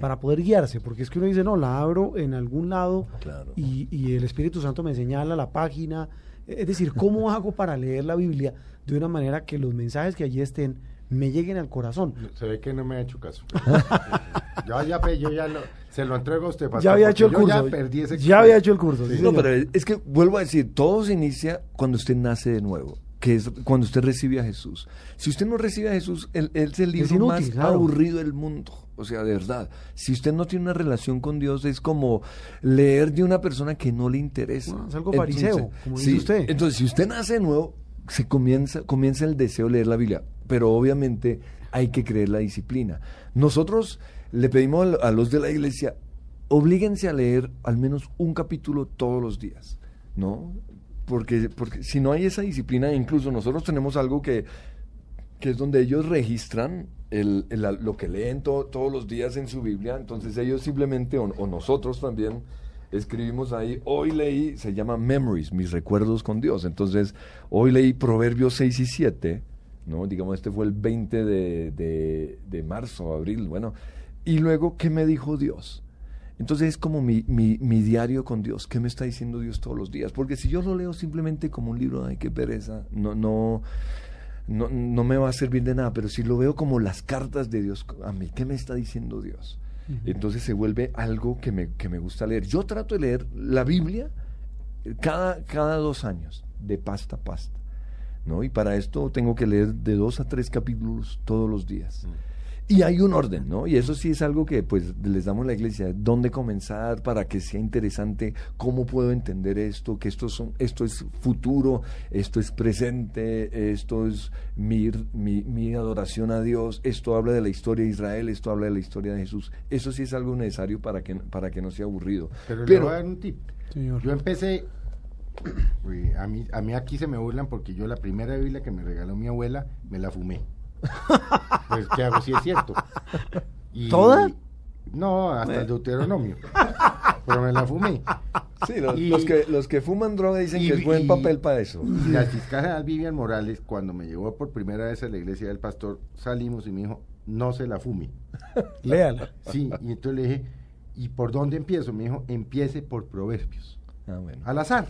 Para poder guiarse, porque es que uno dice, no, la abro en algún lado y, y, el Espíritu Santo me señala la página. Es decir, ¿cómo hago para leer la Biblia de una manera que los mensajes que allí estén me lleguen al corazón? Se ve que no me ha hecho caso. yo ya, yo ya lo, se lo entrego a usted. Pastor, ya había hecho el curso. Ya, perdí ese ya había hecho el curso. no, pero es que vuelvo a decir, todo se inicia cuando usted nace de nuevo que es cuando usted recibe a Jesús. Si usted no recibe a Jesús, él, es el libro más aburrido del mundo. O sea, de verdad, si usted no tiene una relación con Dios, es como leer de una persona que no le interesa. es algo fariseo, como dice usted. Entonces, si usted nace de nuevo, se comienza, comienza el deseo de leer la Biblia. Pero obviamente hay que creer la disciplina. Nosotros le pedimos a los de la iglesia, oblíguense a leer al menos un capítulo todos los días, ¿no? Porque, porque si no hay esa disciplina, incluso nosotros tenemos algo que, que es donde ellos registran el, lo que leen todos los días en su Biblia, entonces ellos simplemente, o, nosotros también, escribimos ahí, hoy leí, se llama Memories, mis recuerdos con Dios, entonces hoy leí Proverbios 6 y 7, ¿no? digamos, este fue el 20 de, de, de marzo, abril, bueno, y luego, ¿qué me dijo Dios? Entonces es como mi, mi, mi, diario con Dios. ¿Qué me está diciendo Dios todos los días? Porque si yo lo leo simplemente como un libro, ay, qué pereza, no, no, no, no me va a servir de nada, pero si lo veo como las cartas de Dios a mí, ¿qué me está diciendo Dios? Entonces se vuelve algo que me, que me gusta leer. Yo trato de leer la Biblia cada, cada dos años, de pasta a pasta. ¿no? Y para esto tengo que leer de dos a tres capítulos todos los días. Y hay un orden, ¿no? Y eso sí es algo que pues les damos a la iglesia, dónde comenzar para que sea interesante, cómo puedo entender esto, que esto, son, esto es futuro, esto es presente, esto es mi, mi, adoración a Dios, esto habla de la historia de Israel, esto habla de la historia de Jesús. Eso sí es algo necesario para que, para que no sea aburrido. Pero, le voy a dar un tip. Yo empecé a mí, a mí aquí se me burlan porque yo la primera Biblia que me regaló mi abuela me la fumé. Pues, ¿qué hago si es cierto? Y, ¿Toda? No, hasta el Deuteronomio. Pero me la fumé. Sí, los, que, los que fuman droga dicen que es buen papel para eso. Y la fiscal Vivian Morales, cuando me llevó por primera vez a la iglesia del pastor, salimos y me dijo, no se la fume. Léala. Sí, y entonces le dije, ¿y por dónde empiezo? Me dijo, empiece por proverbios. Ah, bueno. Al azar.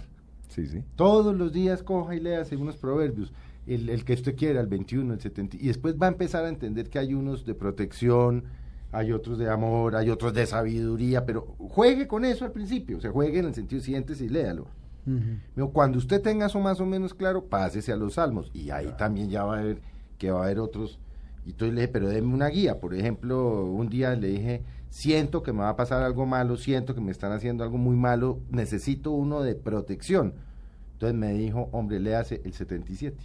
Sí, sí. Todos los días coja y lea unos proverbios el, que usted quiera, el 21, el 70, y después va a empezar a entender que hay unos de protección, hay otros de amor, hay otros de sabiduría, pero juegue con eso al principio, o sea, juegue en el sentido siguiente y léalo. Cuando usted tenga eso más o menos claro, pásese a los salmos, y ahí también ya va a ver que va a haber otros. Y entonces le dije, pero déme una guía. Por ejemplo, un día le dije, siento que me va a pasar algo malo, siento que me están haciendo algo muy malo, necesito uno de protección. Entonces me dijo, hombre, le hace el 77.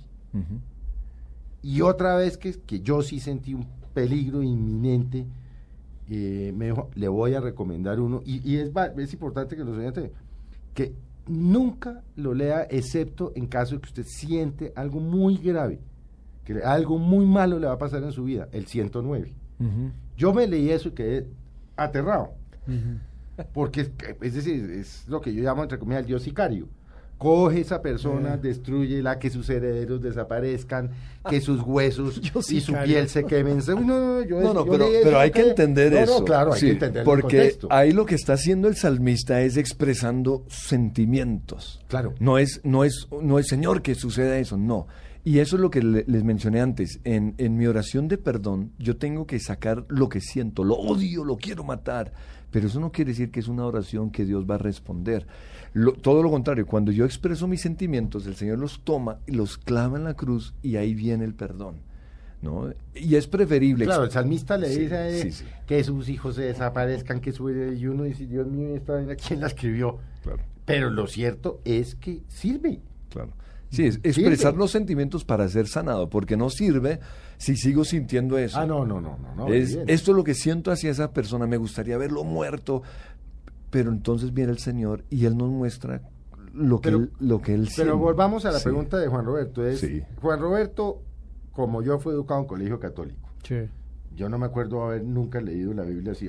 Y otra vez que, que yo sí sentí un peligro inminente, eh, me dijo, le voy a recomendar uno, y, es, es importante que lo oyentes, que nunca lo lea excepto en caso de que usted siente algo muy grave, que algo muy malo le va a pasar en su vida, el 109. Yo me leí eso y quedé aterrado, porque es, es, decir, es lo que yo llamo entre comillas el dios sicario coge esa persona, mm. destruye la que sus herederos desaparezcan, que sus huesos y su piel se quemen. No, no, no, pero, hay que entender eso. claro, hay que entender Porque ahí lo que está haciendo el salmista es expresando sentimientos. Claro. No es, no es, no es Señor que suceda eso, no. Y eso es lo que les mencioné antes. En, en mi oración de perdón, yo tengo que sacar lo que siento. Lo odio, lo quiero matar. Pero eso no quiere decir que es una oración que Dios va a responder todo lo contrario, cuando yo expreso mis sentimientos, el Señor los toma y los clava en la cruz y ahí viene el perdón. ¿no? Y es preferible. Claro, el salmista le dice que sus hijos se desaparezcan, que su y uno dice, Dios mío, esta ¿quién la escribió? Claro. Pero lo cierto es que sirve. Claro. Sí, es expresar los sentimientos para ser sanado, porque no sirve si sigo sintiendo eso. Ah, no, no, no, no. no es, esto es lo que siento hacia esa persona, me gustaría verlo muerto, pero entonces viene el Señor y Él nos muestra lo que, Pero- él, lo que Él Pero siente. volvamos a la Sí. pregunta de Juan Roberto. Es, Sí. Juan Roberto, como yo fui educado en colegio católico, Sí. Yo no me acuerdo haber nunca leído la Biblia así,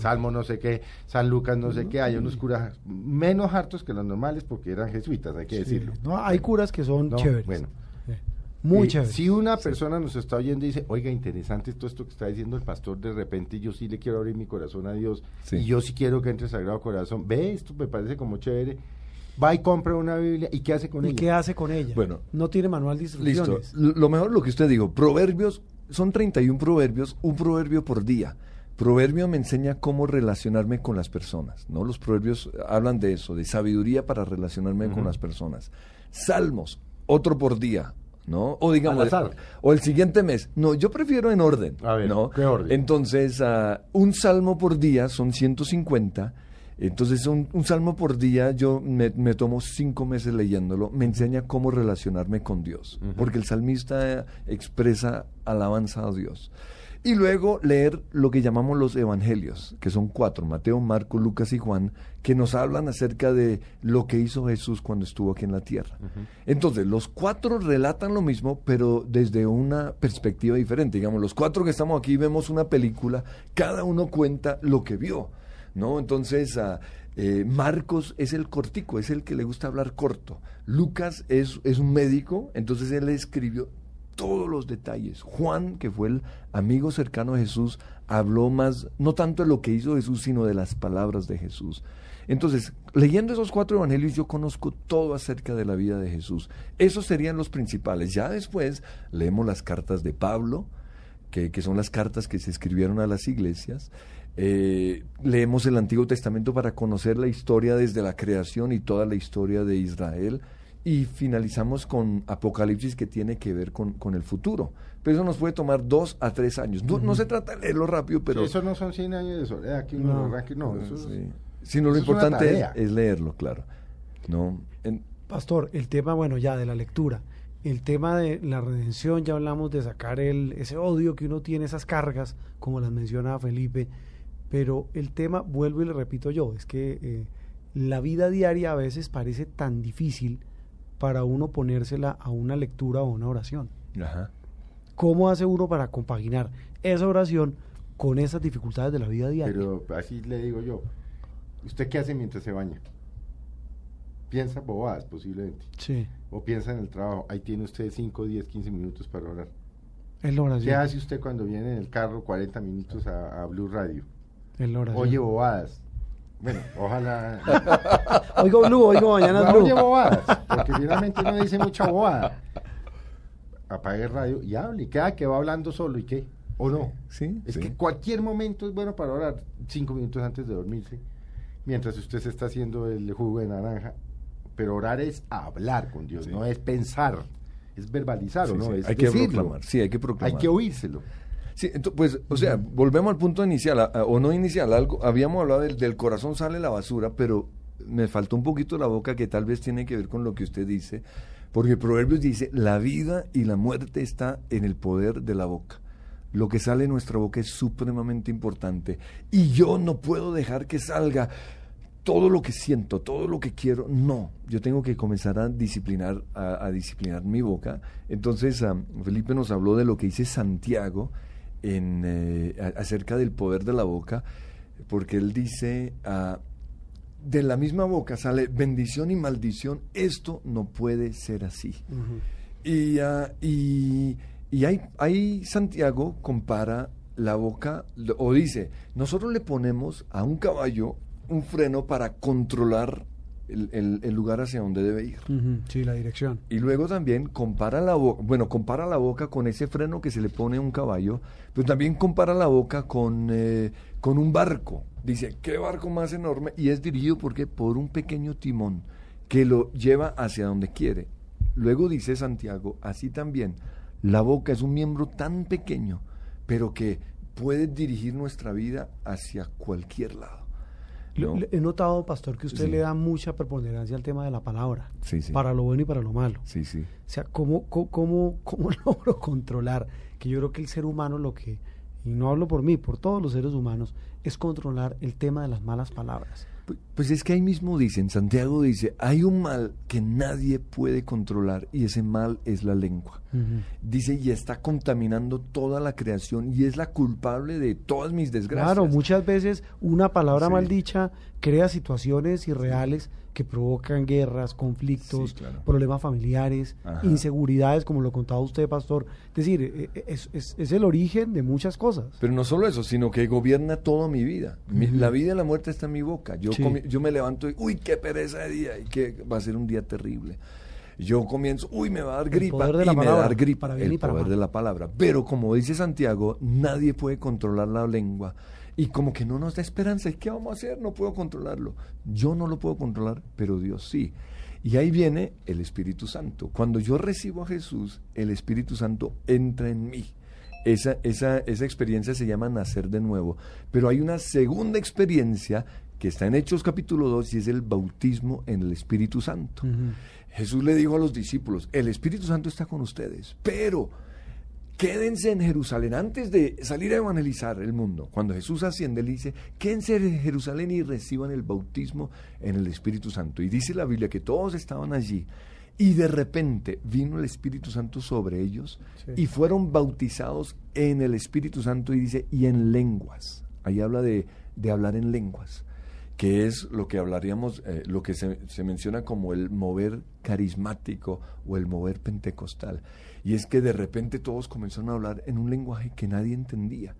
Salmo no sé qué, San Lucas no sé qué, hay unos curas menos hartos que los normales porque eran jesuitas, hay que Sí. decirlo. No, hay curas que son No, chéveres. Bueno. Muy Eh, chéveres. Si una persona nos está oyendo y dice, oiga, interesante todo esto que está diciendo el pastor, de repente yo sí le quiero abrir mi corazón a Dios Sí. y yo sí quiero que entre Sagrado Corazón, ve, esto me parece como chévere, va y compra una Biblia y ¿qué hace con ¿Y ella? qué hace con ella? Bueno. no tiene manual de Listo. instrucciones. L- Lo mejor lo que usted dijo, proverbios, son 31 proverbios, un proverbio por día. Proverbio me enseña cómo relacionarme con las personas, ¿no? Los proverbios hablan de eso, de sabiduría para relacionarme con las personas. Salmos, otro por día, ¿no? O digamos, o el siguiente mes. No, yo prefiero en orden, A ver, ¿no? ¿qué orden? Entonces, ah, un salmo por día son 150. Entonces, un, un salmo por día, yo me, me tomo cinco meses leyéndolo, me enseña cómo relacionarme con Dios, porque el salmista expresa alabanza a Dios. Y luego leer lo que llamamos los evangelios, que son cuatro, Mateo, Marco, Lucas y Juan, que nos hablan acerca de lo que hizo Jesús cuando estuvo aquí en la tierra. Entonces, los cuatro relatan lo mismo, pero desde una perspectiva diferente. Digamos, los cuatro que estamos aquí vemos una película, cada uno cuenta lo que vio, ¿no? Entonces, ah, eh, Marcos es el cortico, es el que le gusta hablar corto. Lucas es, es un médico, entonces él escribió todos los detalles. Juan, que fue el amigo cercano de Jesús, habló más, no tanto de lo que hizo Jesús, sino de las palabras de Jesús. Entonces, leyendo esos cuatro evangelios, yo conozco todo acerca de la vida de Jesús. Esos serían los principales. Ya después leemos las cartas de Pablo, que, que son las cartas que se escribieron a las iglesias. Eh, leemos el Antiguo Testamento para conocer la historia desde la creación y toda la historia de Israel. Y finalizamos con Apocalipsis que tiene que ver con, con el futuro. Pero eso nos puede tomar dos a tres años. No, no se trata de leerlo rápido, pero... Sí, eso no son 100 años de soledad, que uno No. lo arranque, no, eso es-. Sino lo eso importante es, leerlo, claro. ¿No? En- Pastor, el tema, bueno, ya de la lectura, el tema de la redención, ya hablamos de sacar el, ese odio que uno tiene, esas cargas, como las menciona Felipe, pero el tema, vuelvo y le repito yo, es que eh, la vida diaria a veces parece tan difícil para uno ponérsela a una lectura o a una oración. Ajá. ¿Cómo hace uno para compaginar esa oración con esas dificultades de la vida diaria? Pero así le digo yo, ¿usted qué hace mientras se baña? Piensa bobadas posiblemente. sí, O piensa en el trabajo. Ahí tiene usted 5, 10, 15 minutos para orar. es la oración. ¿Qué hace usted cuando viene en el carro 40 minutos a, a Blue Radio? Es la oración. Oye bobadas. Bueno, ojalá... Oigo Blue, oigo mañana No, Blue. oye bobadas, porque finalmente no dice mucha bobada. Apague el radio y hable. Y queda que va hablando solo y qué. ¿O no? Sí, Es sí. que cualquier momento es bueno para orar. Cinco minutos antes de dormirse. Mientras usted se está haciendo el jugo de naranja. Pero orar es hablar con Dios, Sí. no es pensar. Es verbalizar, Sí, ¿o no? sí. Es Hay que proclamar. Sí, hay que proclamar. Hay que oírselo. Sí, ento- pues, o sea, volvemos al punto inicial, a- a- o no inicial, algo, habíamos hablado del, del corazón sale la basura, pero me faltó un poquito la boca que tal vez tiene que ver con lo que usted dice, porque Proverbios dice, la vida y la muerte está en el poder de la boca. Lo que sale de nuestra boca es supremamente importante. Y yo no puedo dejar que salga todo lo que siento, todo lo que quiero. No, yo tengo que comenzar a disciplinar, a, a disciplinar mi boca. Entonces, am, Felipe nos habló de lo que dice Santiago en, eh, acerca del poder de la boca, porque él dice, ah, de la misma boca sale bendición y maldición, esto no puede ser así. Y, ah, y, y ahí, ahí Santiago compara la boca, o dice, nosotros le ponemos a un caballo un freno para controlar el, el- el lugar hacia donde debe ir. Sí, la dirección. Y luego también compara la boca, bueno, compara la boca con ese freno que se le pone a un caballo, pero también compara la boca con, eh, con un barco. Dice, ¿qué barco más enorme? Y es dirigido porque por un pequeño timón que lo lleva hacia donde quiere. Luego dice Santiago, así también, la boca es un miembro tan pequeño, pero que puede dirigir nuestra vida hacia cualquier lado. He notado, pastor, que usted Sí. le da mucha preponderancia al tema de la palabra, Sí, sí. para lo bueno y para lo malo. Sí, sí. O sea, ¿cómo, cómo, cómo, cómo logro controlar? Que yo creo que el ser humano lo que, y no hablo por mí, por todos los seres humanos, es controlar el tema de las malas palabras. Pu- Pues es que ahí mismo dicen, Santiago dice, hay un mal que nadie puede controlar y ese mal es la lengua. Dice, y está contaminando toda la creación y es la culpable de todas mis desgracias. Claro, muchas veces una palabra Sí. mal dicha crea situaciones irreales que provocan guerras, conflictos, Sí, claro. problemas familiares, Ajá. inseguridades, como lo contaba usted, pastor. Es decir, eh, eh, es, es- es el origen de muchas cosas. Pero no solo eso, sino que gobierna toda mi vida. Mi- La vida y la muerte está en mi boca. Yo, Sí. Yo me levanto y, uy, qué pereza de día, y que va a ser un día terrible. Yo comienzo, uy, me va a dar El gripa, poder de y me va a dar gripa, para bien el y para poder mal. de la palabra. Pero como dice Santiago, nadie puede controlar la lengua. Y como que no nos da esperanza, ¿y qué vamos a hacer? No puedo controlarlo. Yo no lo puedo controlar, pero Dios sí. Y ahí viene el Espíritu Santo. Cuando yo recibo a Jesús, el Espíritu Santo entra en mí. Esa, esa, esa experiencia se llama nacer de nuevo. Pero hay una segunda experiencia que está en Hechos capítulo 2 y es el bautismo en el Espíritu Santo. Jesús le dijo a los discípulos, el Espíritu Santo está con ustedes, pero quédense en Jerusalén antes de salir a evangelizar el mundo. Cuando Jesús asciende, le dice, quédense en Jerusalén y reciban el bautismo en el Espíritu Santo. Y dice la Biblia que todos estaban allí. Y de repente vino el Espíritu Santo sobre ellos Sí. y fueron bautizados en el Espíritu Santo y dice, y en lenguas. Ahí habla de, de hablar en lenguas, que es lo que hablaríamos, eh, lo que se, se menciona como el mover carismático o el mover pentecostal. Y es que de repente todos comenzaron a hablar en un lenguaje que nadie entendía.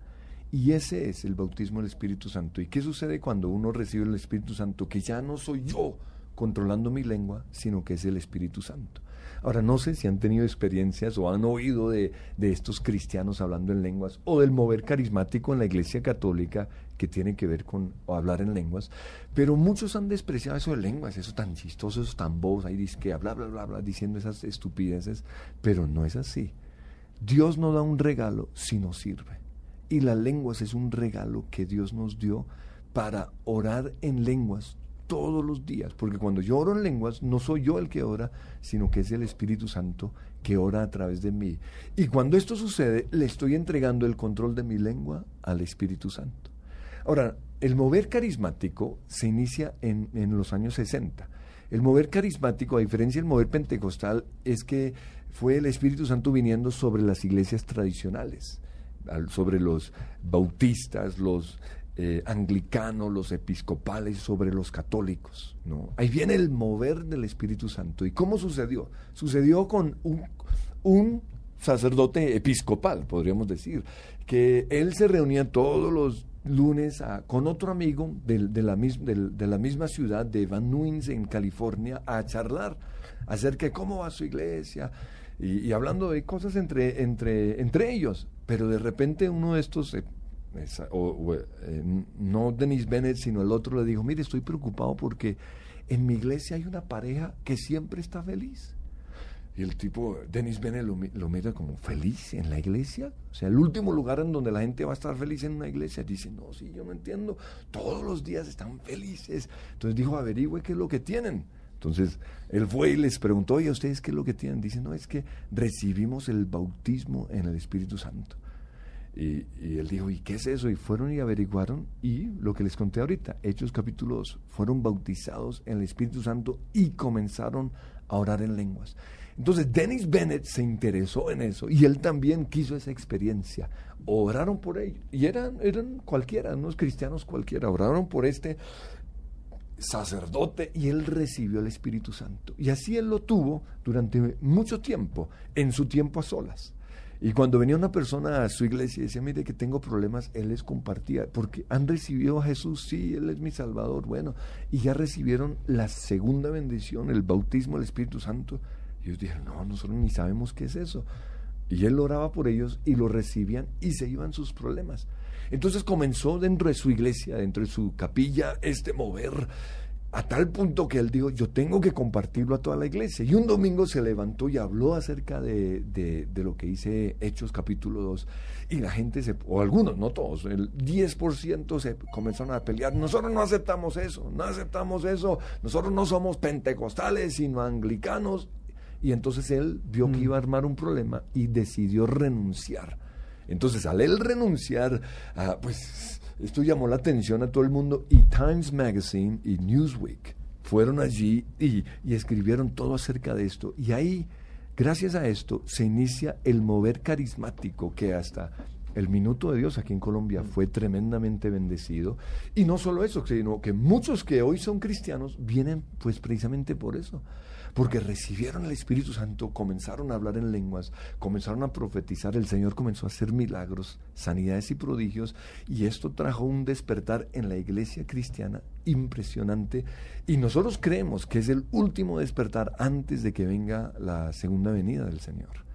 Y ese es el bautismo del Espíritu Santo. ¿Y qué sucede cuando uno recibe el Espíritu Santo? Que ya no soy yo controlando mi lengua, sino que es el Espíritu Santo. Ahora, no sé si han tenido experiencias o han oído de, de estos cristianos hablando en lenguas o del mover carismático en la Iglesia Católica que tiene que ver con hablar en lenguas, pero muchos han despreciado eso de lenguas, eso tan chistoso, eso tan bobos, ahí dice que bla, bla, bla, bla, diciendo esas estupideces, pero no es así. Dios no da un regalo si no sirve. Y las lenguas es un regalo que Dios nos dio para orar en lenguas todos los días, porque cuando yo oro en lenguas no soy yo el que ora, sino que es el Espíritu Santo que ora a través de mí. Y cuando esto sucede, le estoy entregando el control de mi lengua al Espíritu Santo. Ahora, el mover carismático se inicia en, en los años 60. El mover carismático, a diferencia del mover pentecostal, es que fue el Espíritu Santo viniendo sobre las iglesias tradicionales, al- sobre los bautistas, los eh, anglicanos, los episcopales, sobre los católicos. ¿no? Ahí viene el mover del Espíritu Santo. ¿Y cómo sucedió? Sucedió con un, sacerdote episcopal, podríamos decir, que él se reunía todos los lunes con otro amigo de, la misma ciudad de Van Nuys en California a charlar acerca de cómo va su iglesia y, hablando de cosas entre, entre, ellos. Pero de repente uno de estos, eh, no Denis Bennett, sino el otro le dijo, mire, estoy preocupado porque en mi iglesia hay una pareja que siempre está feliz. Y el tipo, Denis Bennett lo, lo mira como feliz en la iglesia. O sea, el último lugar en donde la gente va a estar feliz en una iglesia. Dice, no, sí, yo no entiendo. Todos los días están felices. Entonces dijo, averigüe qué es lo que tienen. Entonces él fue y les preguntó, oye, ¿ustedes qué es lo que tienen? Dice, no, es que recibimos el bautismo en el Espíritu Santo. Y, él dijo, ¿y qué es eso? Y fueron y averiguaron y lo que les conté ahorita, Hechos capítulo 2, fueron bautizados en el Espíritu Santo y comenzaron a orar en lenguas. Entonces Dennis Bennett se interesó en eso y él también quiso esa experiencia. Oraron por ellos y eran, eran cualquiera, unos cristianos cualquiera, oraron por este sacerdote y él recibió el Espíritu Santo. Y así él lo tuvo durante mucho tiempo, en su tiempo a solas. Y cuando venía una persona a su iglesia y decía, mire que tengo problemas, él les compartía, porque han recibido a Jesús, sí, él es mi Salvador, bueno, y ya recibieron la segunda bendición, el bautismo del Espíritu Santo. Y ellos dijeron, no, nosotros ni sabemos qué es eso. Y él oraba por ellos y lo recibían y se iban sus problemas. Entonces comenzó dentro de su iglesia, dentro de su capilla, este mover a tal punto que él dijo, yo tengo que compartirlo a toda la iglesia. Y un domingo se levantó y habló acerca de, de, lo que dice Hechos capítulo 2. Y la gente, se, o algunos, no todos, el 10% se comenzaron a pelear. Nosotros no aceptamos eso, no aceptamos eso. Nosotros no somos pentecostales, sino anglicanos. Y entonces él vio que mm. iba a armar un problema y decidió renunciar. Entonces, al él renunciar, ah, pues esto llamó la atención a todo el mundo y Times Magazine y Newsweek fueron allí y, escribieron todo acerca de esto. Y ahí, gracias a esto, se inicia el mover carismático que hasta el minuto de Dios aquí en Colombia fue tremendamente bendecido. Y no solo eso, sino que muchos que hoy son cristianos vienen pues precisamente por eso porque recibieron el Espíritu Santo, comenzaron a hablar en lenguas, comenzaron a profetizar, el Señor comenzó a hacer milagros, sanidades y prodigios, y esto trajo un despertar en la iglesia cristiana impresionante, y nosotros creemos que es el último despertar antes de que venga la segunda venida del Señor.